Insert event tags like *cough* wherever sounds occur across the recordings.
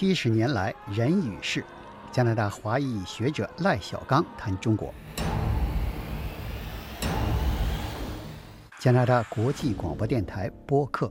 七十年来人与事，加拿大华裔学者赖小刚谈中国。加拿大国际广播电台播客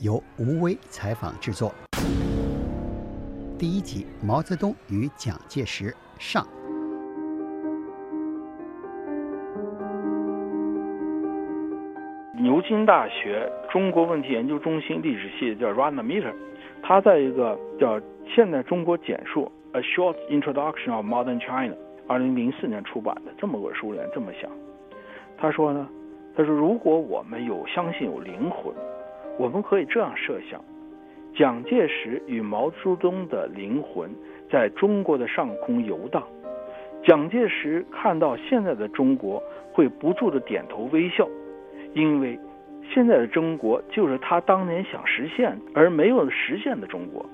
由吴威采访制作。第一集：毛泽东与蒋介石上。牛津大学中国问题研究中心历史系叫 Rana Meter，他在一个叫《现代中国简述》A Short Introduction of Modern China，二零零四年出版的这么个书里这么想，他说呢，他说如果我们有相信有灵魂，我们可以这样设想：蒋介石与毛泽东的灵魂在中国的上空游荡，蒋介石看到现在的中国会不住的点头微笑。因为现在的中国就是他当年想实现而没有实现的中国，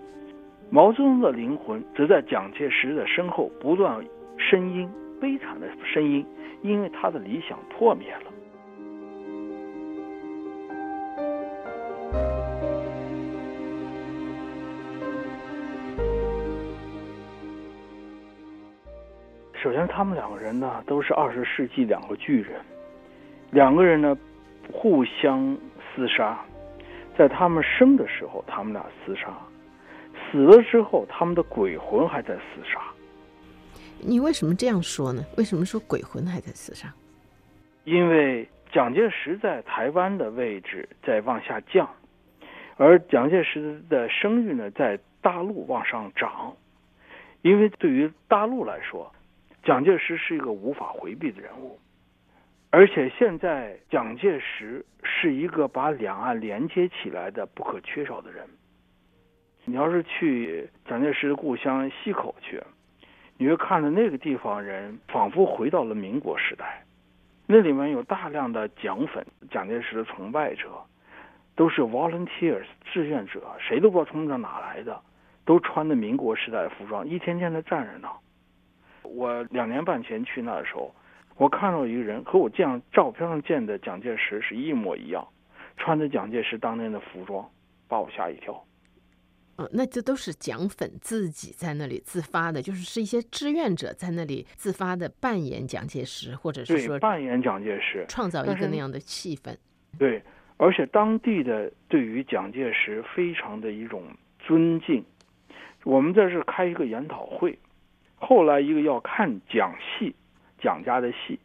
毛泽东的灵魂则在蒋介石的身后不断呻吟，悲惨的声音，因为他的理想破灭了。首先，他们两个人呢都是二十世纪两个巨人，两个人呢。互相厮杀，在他们生的时候，他们俩厮杀；死了之后，他们的鬼魂还在厮杀。你为什么这样说呢？为什么说鬼魂还在厮杀？因为蒋介石在台湾的位置在往下降，而蒋介石的声誉呢，在大陆往上涨。因为对于大陆来说，蒋介石是一个无法回避的人物。而且现在，蒋介石是一个把两岸连接起来的不可缺少的人。你要是去蒋介石的故乡溪口去，你会看到那个地方人仿佛回到了民国时代。那里面有大量的蒋粉，蒋介石的崇拜者，都是 volunteers 志愿者，谁都不知道从这哪来的，都穿的民国时代的服装，一天天的站着呢。我两年半前去那的时候。我看到一个人和我这样照片上见的蒋介石是一模一样，穿着蒋介石当年的服装，把我吓一跳。哦，那这都是蒋粉自己在那里自发的，就是是一些志愿者在那里自发的扮演蒋介石，或者是说扮演蒋介石，创造一个那样的气氛。对，而且当地的对于蒋介石非常的一种尊敬。我们这是开一个研讨会，后来一个要看蒋戏。蒋家的戏，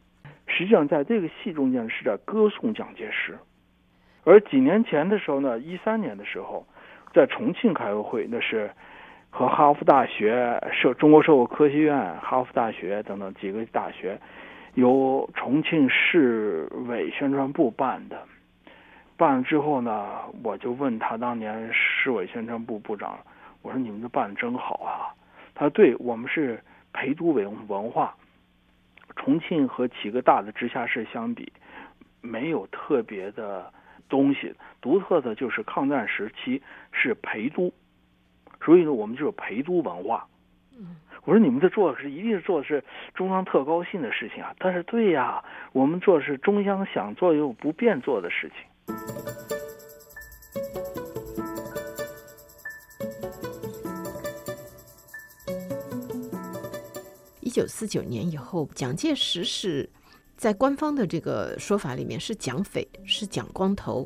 实际上在这个戏中间是在歌颂蒋介石。而几年前的时候呢，一三年的时候，在重庆开个会，那是和哈佛大学、社中国社会科学院、哈佛大学等等几个大学，由重庆市委宣传部办的。办了之后呢，我就问他当年市委宣传部部长，我说你们这办的真好啊。他说对我们是陪都文文化。重庆和几个大的直辖市相比，没有特别的东西，独特的就是抗战时期是陪都，所以呢，我们就是陪都文化。嗯，我说你们这做的是一定是做的是中央特高兴的事情啊，但是对呀，我们做的是中央想做又不便做的事情。九四九年以后，蒋介石是在官方的这个说法里面是蒋匪，是蒋光头。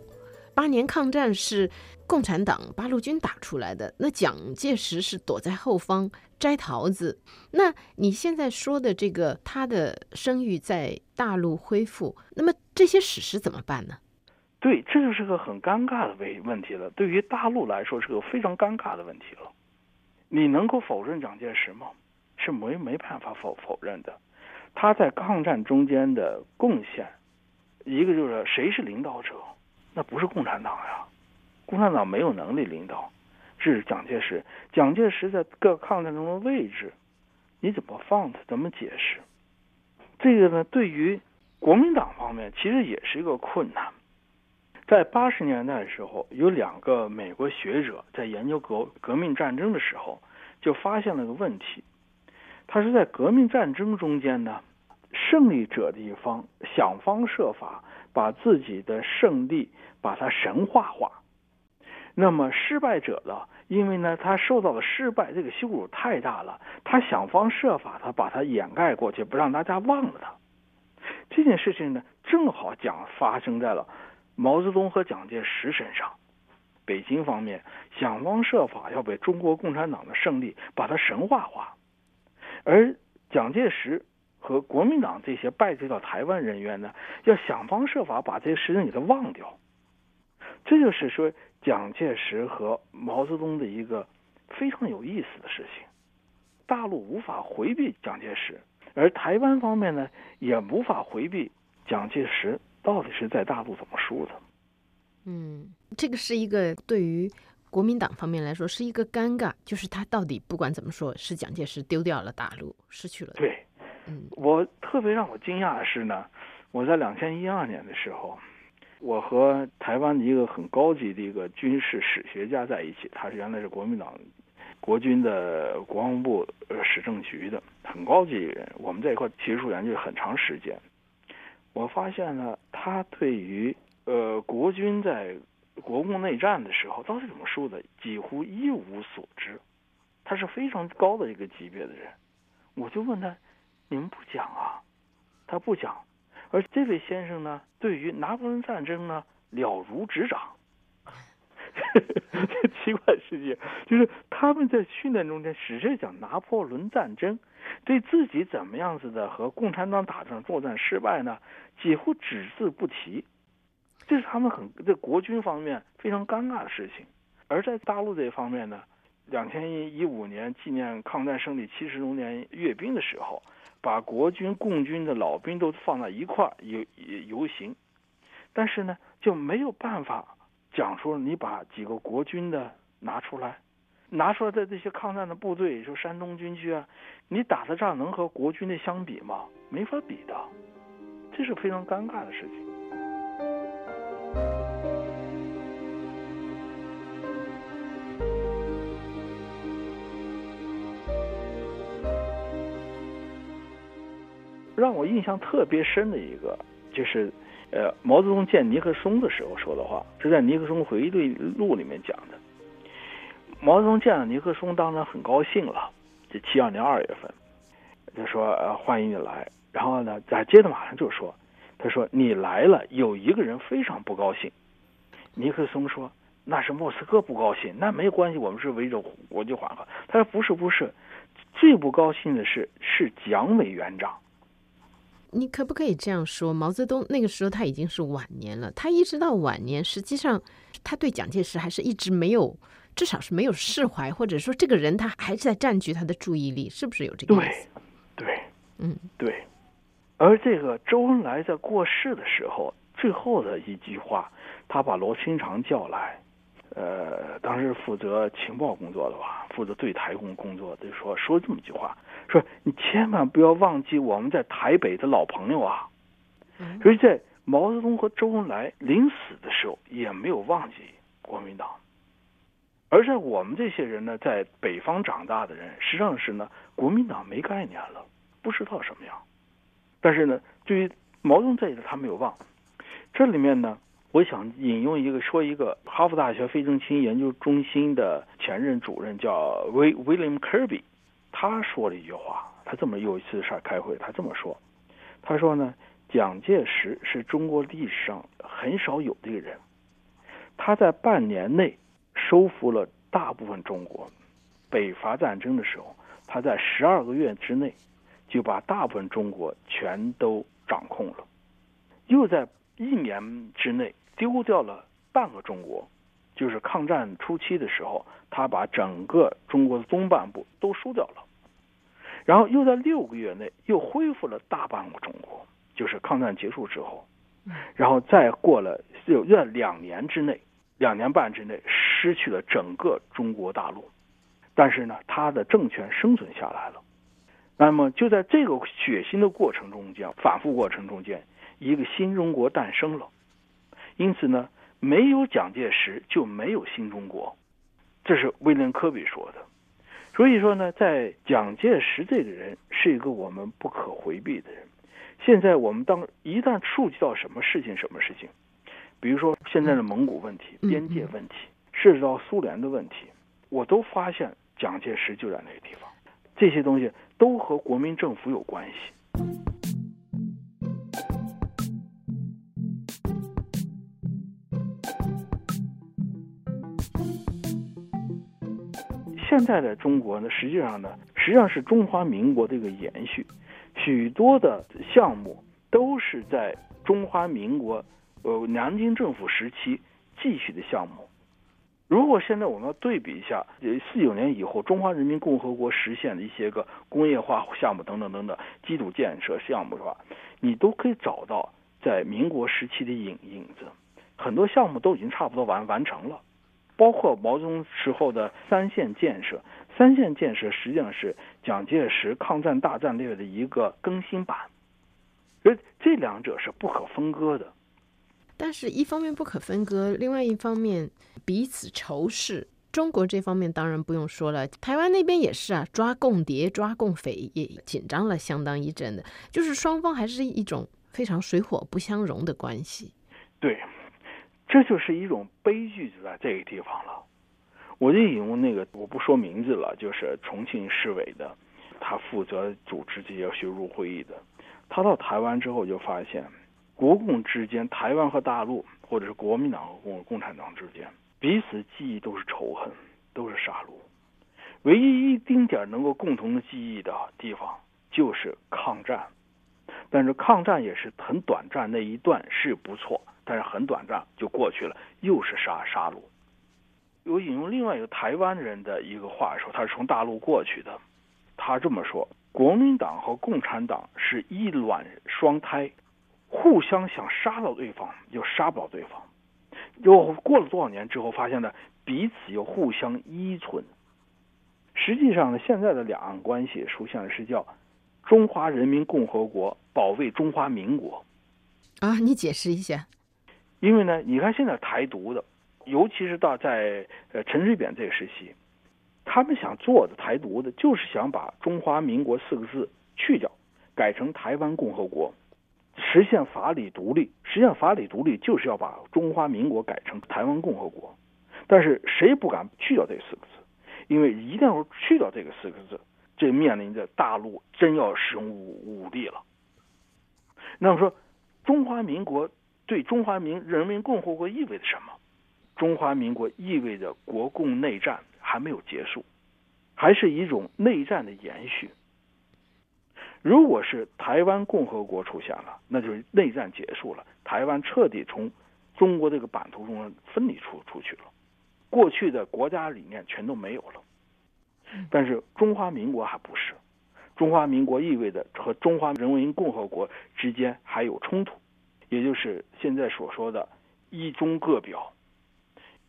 八年抗战是共产党八路军打出来的，那蒋介石是躲在后方摘桃子。那你现在说的这个他的声誉在大陆恢复，那么这些史实怎么办呢？对，这就是个很尴尬的问问题了。对于大陆来说，是个非常尴尬的问题了。你能够否认蒋介石吗？是没没办法否否认的，他在抗战中间的贡献，一个就是谁是领导者，那不是共产党呀，共产党没有能力领导，这是蒋介石。蒋介石在各抗战中的位置，你怎么放他？怎么解释？这个呢，对于国民党方面，其实也是一个困难。在八十年代的时候，有两个美国学者在研究革革命战争的时候，就发现了个问题。他是在革命战争中间呢，胜利者的一方想方设法把自己的胜利把它神话化，那么失败者呢因为呢，他受到的失败，这个羞辱太大了，他想方设法的把它掩盖过去，不让大家忘了他。这件事情呢，正好讲发生在了毛泽东和蒋介石身上。北京方面想方设法要被中国共产党的胜利把它神话化，而蒋介石和国民党这些败退到台湾人员呢，要想方设法把这些事情给他忘掉。这就是说，蒋介石和毛泽东的一个非常有意思的事情。大陆无法回避蒋介石，而台湾方面呢，也无法回避蒋介石到底是在大陆怎么输的。嗯，这个是一个对于国民党方面来说是一个尴尬，就是他到底不管怎么说，是蒋介石丢掉了大陆，失去了。对，嗯，我特别让我惊讶的是呢，我在两千一二年的时候。我和台湾的一个很高级的一个军事史学家在一起，他是原来是国民党国军的国防部呃史政局的很高级的人，我们在一块学术研究很长时间。我发现呢，他对于呃国军在国共内战的时候到底怎么输的，几乎一无所知。他是非常高的一个级别的人，我就问他：“你们不讲啊？”他不讲。而这位先生呢，对于拿破仑战争呢了如指掌。这 *laughs* 奇怪事情就是他们在训练中间只是讲拿破仑战争，对自己怎么样子的和共产党打仗作战失败呢，几乎只字不提。这是他们很在国军方面非常尴尬的事情。而在大陆这方面呢，两千一五年纪念抗战胜利七十周年阅兵的时候。把国军、共军的老兵都放在一块游游行，但是呢，就没有办法讲说你把几个国军的拿出来，拿出来的这些抗战的部队，说山东军区啊，你打的仗能和国军的相比吗？没法比的，这是非常尴尬的事情。让我印象特别深的一个，就是，呃，毛泽东见尼克松的时候说的话，是在尼克松回忆录里面讲的。毛泽东见了尼克松，当然很高兴了。这七二年二月份，就说呃欢迎你来。然后呢，再接着马上就说，他说你来了，有一个人非常不高兴。尼克松说那是莫斯科不高兴，那没关系，我们是围着国际缓和。他说不是不是，最不高兴的是是蒋委员长。你可不可以这样说？毛泽东那个时候他已经是晚年了，他一直到晚年，实际上他对蒋介石还是一直没有，至少是没有释怀，或者说这个人他还是在占据他的注意力，是不是有这个意思？对，对，嗯，对。而这个周恩来在过世的时候，最后的一句话，他把罗清长叫来，呃，当时负责情报工作的吧，负责对台工工作，就说说这么一句话。说你千万不要忘记我们在台北的老朋友啊！所以在毛泽东和周恩来临死的时候也没有忘记国民党，而在我们这些人呢，在北方长大的人，实际上是呢，国民党没概念了，不知道什么样。但是呢，对于毛泽东这一代，他没有忘。这里面呢，我想引用一个说一个哈佛大学费正清研究中心的前任主任叫威 William Kirby。他说了一句话，他这么有一次上开会，他这么说，他说呢，蒋介石是中国历史上很少有的一个人，他在半年内收复了大部分中国，北伐战争的时候，他在十二个月之内就把大部分中国全都掌控了，又在一年之内丢掉了半个中国。就是抗战初期的时候，他把整个中国的东半部都输掉了，然后又在六个月内又恢复了大半个中国。就是抗战结束之后，然后再过了又在两年之内，两年半之内失去了整个中国大陆，但是呢，他的政权生存下来了。那么就在这个血腥的过程中间，反复过程中间，一个新中国诞生了。因此呢。没有蒋介石就没有新中国，这是威廉·科比说的。所以说呢，在蒋介石这个人是一个我们不可回避的人。现在我们当一旦触及到什么事情，什么事情，比如说现在的蒙古问题、边界问题，涉及到苏联的问题，我都发现蒋介石就在那个地方，这些东西都和国民政府有关系。现在的中国呢，实际上呢，实际上是中华民国的一个延续，许多的项目都是在中华民国呃南京政府时期继续的项目。如果现在我们要对比一下，呃，四九年以后中华人民共和国实现的一些个工业化项目等等等等基础建设项目的话，你都可以找到在民国时期的影影子，很多项目都已经差不多完完成了。包括毛泽东时候的三线建设，三线建设实际上是蒋介石抗战大战略的一个更新版，所以这两者是不可分割的。但是，一方面不可分割，另外一方面彼此仇视。中国这方面当然不用说了，台湾那边也是啊，抓共谍、抓共匪也紧张了相当一阵的，就是双方还是一种非常水火不相容的关系。对。这就是一种悲剧，就在这个地方了。我就引用那个，我不说名字了，就是重庆市委的，他负责主持这些学术会议的。他到台湾之后就发现，国共之间，台湾和大陆，或者是国民党和共共产党之间，彼此记忆都是仇恨，都是杀戮。唯一一丁点能够共同的记忆的地方，就是抗战。但是抗战也是很短暂，那一段是不错。但是很短暂就过去了，又是杀杀戮。我引用另外一个台湾人的一个话说，他是从大陆过去的，他这么说：国民党和共产党是一卵双胎，互相想杀到对方，又杀不到对方。又过了多少年之后，发现呢彼此又互相依存。实际上呢，现在的两岸关系出现的是叫中华人民共和国保卫中华民国。啊，你解释一下。因为呢，你看现在台独的，尤其是到在呃陈水扁这个时期，他们想做的台独的，就是想把中华民国四个字去掉，改成台湾共和国，实现法理独立。实现法理独立就是要把中华民国改成台湾共和国，但是谁不敢去掉这四个字？因为一旦要去掉这个四个字，这面临着大陆真要使用武武力了。那么说，中华民国。对中华民人民共和国意味着什么？中华民国意味着国共内战还没有结束，还是一种内战的延续。如果是台湾共和国出现了，那就是内战结束了，台湾彻底从中国这个版图中分离出出去了，过去的国家理念全都没有了。但是中华民国还不是，中华民国意味着和中华人民共和国之间还有冲突。也就是现在所说的“一中各表”。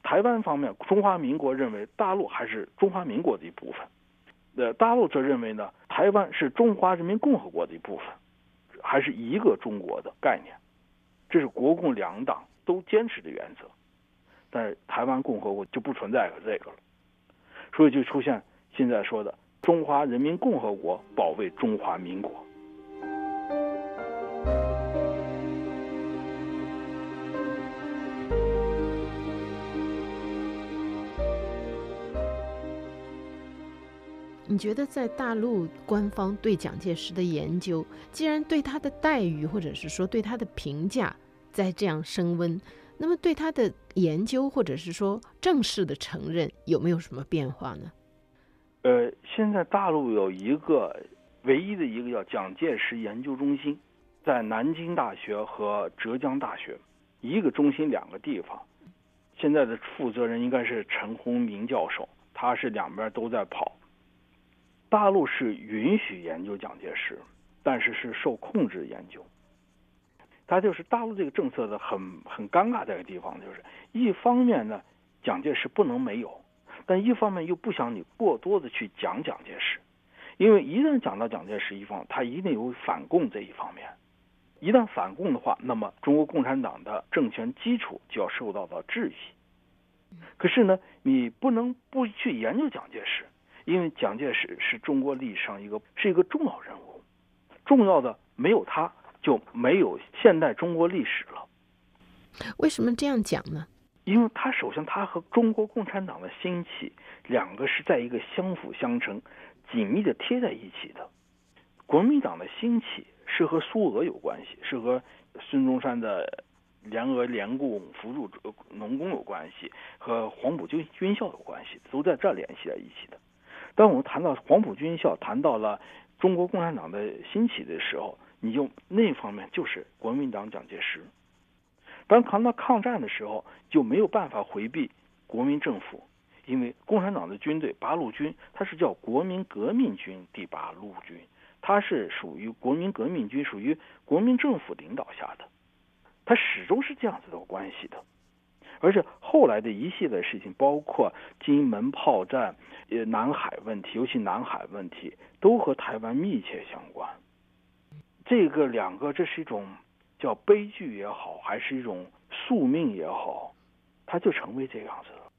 台湾方面，中华民国认为大陆还是中华民国的一部分；呃，大陆则认为呢，台湾是中华人民共和国的一部分，还是一个中国的概念。这是国共两党都坚持的原则。但是台湾共和国就不存在这个了，所以就出现现在说的“中华人民共和国保卫中华民国”。你觉得在大陆官方对蒋介石的研究，既然对他的待遇或者是说对他的评价在这样升温，那么对他的研究或者是说正式的承认有没有什么变化呢？呃，现在大陆有一个唯一的一个叫蒋介石研究中心，在南京大学和浙江大学，一个中心两个地方。现在的负责人应该是陈洪明教授，他是两边都在跑。大陆是允许研究蒋介石，但是是受控制研究。他就是大陆这个政策的很很尴尬的一个地方，就是一方面呢，蒋介石不能没有，但一方面又不想你过多的去讲蒋介石，因为一旦讲到蒋介石一方，他一定有反共这一方面。一旦反共的话，那么中国共产党的政权基础就要受到到质疑。可是呢，你不能不去研究蒋介石。因为蒋介石是中国历史上一个是一个重要人物，重要的没有他就没有现代中国历史了。为什么这样讲呢？因为他首先他和中国共产党的兴起两个是在一个相辅相成、紧密的贴在一起的。国民党的兴起是和苏俄有关系，是和孙中山的联俄联共扶助农工有关系，和黄埔军军校有关系，都在这儿联系在一起的。当我们谈到黄埔军校，谈到了中国共产党的兴起的时候，你就那方面就是国民党蒋介石。当谈到抗战的时候，就没有办法回避国民政府，因为共产党的军队八路军，它是叫国民革命军第八路军，它是属于国民革命军，属于国民政府领导下的，它始终是这样子的关系的。而且后来的一系列事情，包括金门炮战、呃南海问题，尤其南海问题，都和台湾密切相关。这个两个，这是一种。叫悲剧也好，还是一种宿命也好，它就成为这样子了。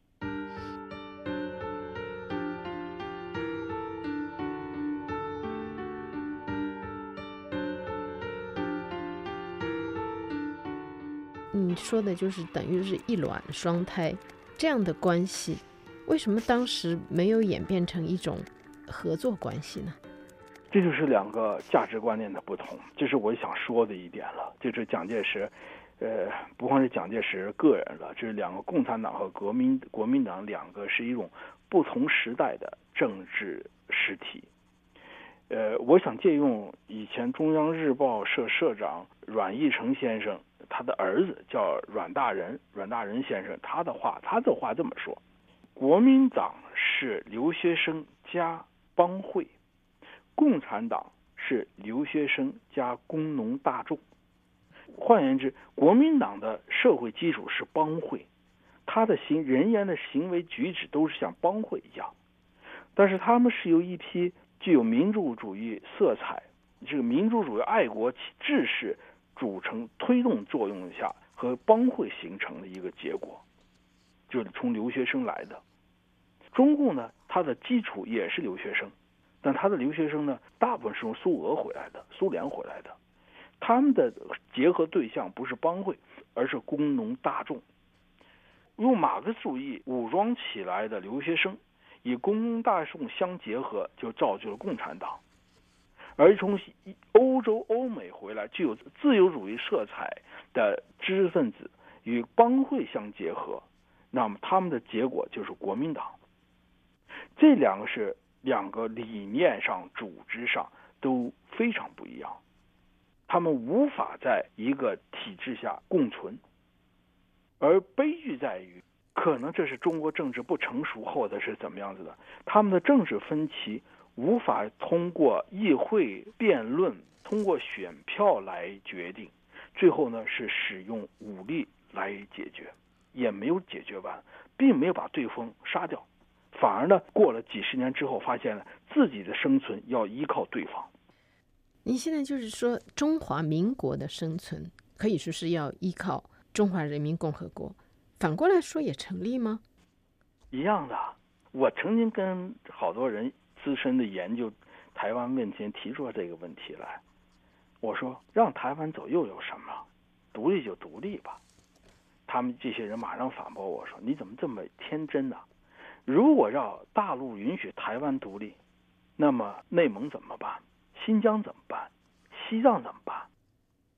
你说的就是等于是一卵双胎这样的关系，为什么当时没有演变成一种合作关系呢？这就是两个价值观念的不同，这是我想说的一点了。就是蒋介石，呃，不光是蒋介石个人了，这是两个共产党和国民国民党两个是一种不同时代的政治实体。呃，我想借用以前中央日报社社长阮义成先生，他的儿子叫阮大仁，阮大仁先生他的话，他的话这么说：国民党是留学生加帮会。共产党是留学生加工农大众，换言之，国民党的社会基础是帮会，他的行人员的行为举止都是像帮会一样，但是他们是由一批具有民主主义色彩、这个民主主义爱国志士组成推动作用下和帮会形成的一个结果，就是从留学生来的。中共呢，它的基础也是留学生。但他的留学生呢，大部分是从苏俄回来的，苏联回来的，他们的结合对象不是帮会，而是工农大众，用马克思主义武装起来的留学生，以工农大众相结合，就造就了共产党。而从欧洲、欧美回来具有自由主义色彩的知识分子与帮会相结合，那么他们的结果就是国民党。这两个是。两个理念上、组织上都非常不一样，他们无法在一个体制下共存。而悲剧在于，可能这是中国政治不成熟，或者是怎么样子的，他们的政治分歧无法通过议会辩论、通过选票来决定，最后呢是使用武力来解决，也没有解决完，并没有把对方杀掉。反而呢，过了几十年之后，发现了自己的生存要依靠对方。你现在就是说，中华民国的生存可以说是要依靠中华人民共和国，反过来说也成立吗？一样的。我曾经跟好多人资深的研究台湾问题提出这个问题来，我说让台湾走又有什么？独立就独立吧。他们这些人马上反驳我说：“你怎么这么天真呢？”如果让大陆允许台湾独立，那么内蒙怎么办？新疆怎么办？西藏怎么办？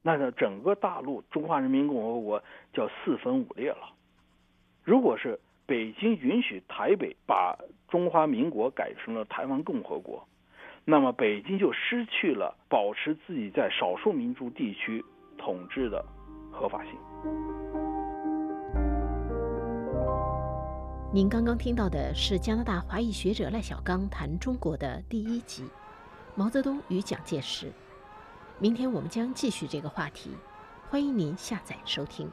那这整个大陆中华人民共和国叫四分五裂了。如果是北京允许台北把中华民国改成了台湾共和国，那么北京就失去了保持自己在少数民族地区统治的合法性。您刚刚听到的是加拿大华裔学者赖小刚谈中国的第一集《毛泽东与蒋介石》。明天我们将继续这个话题，欢迎您下载收听。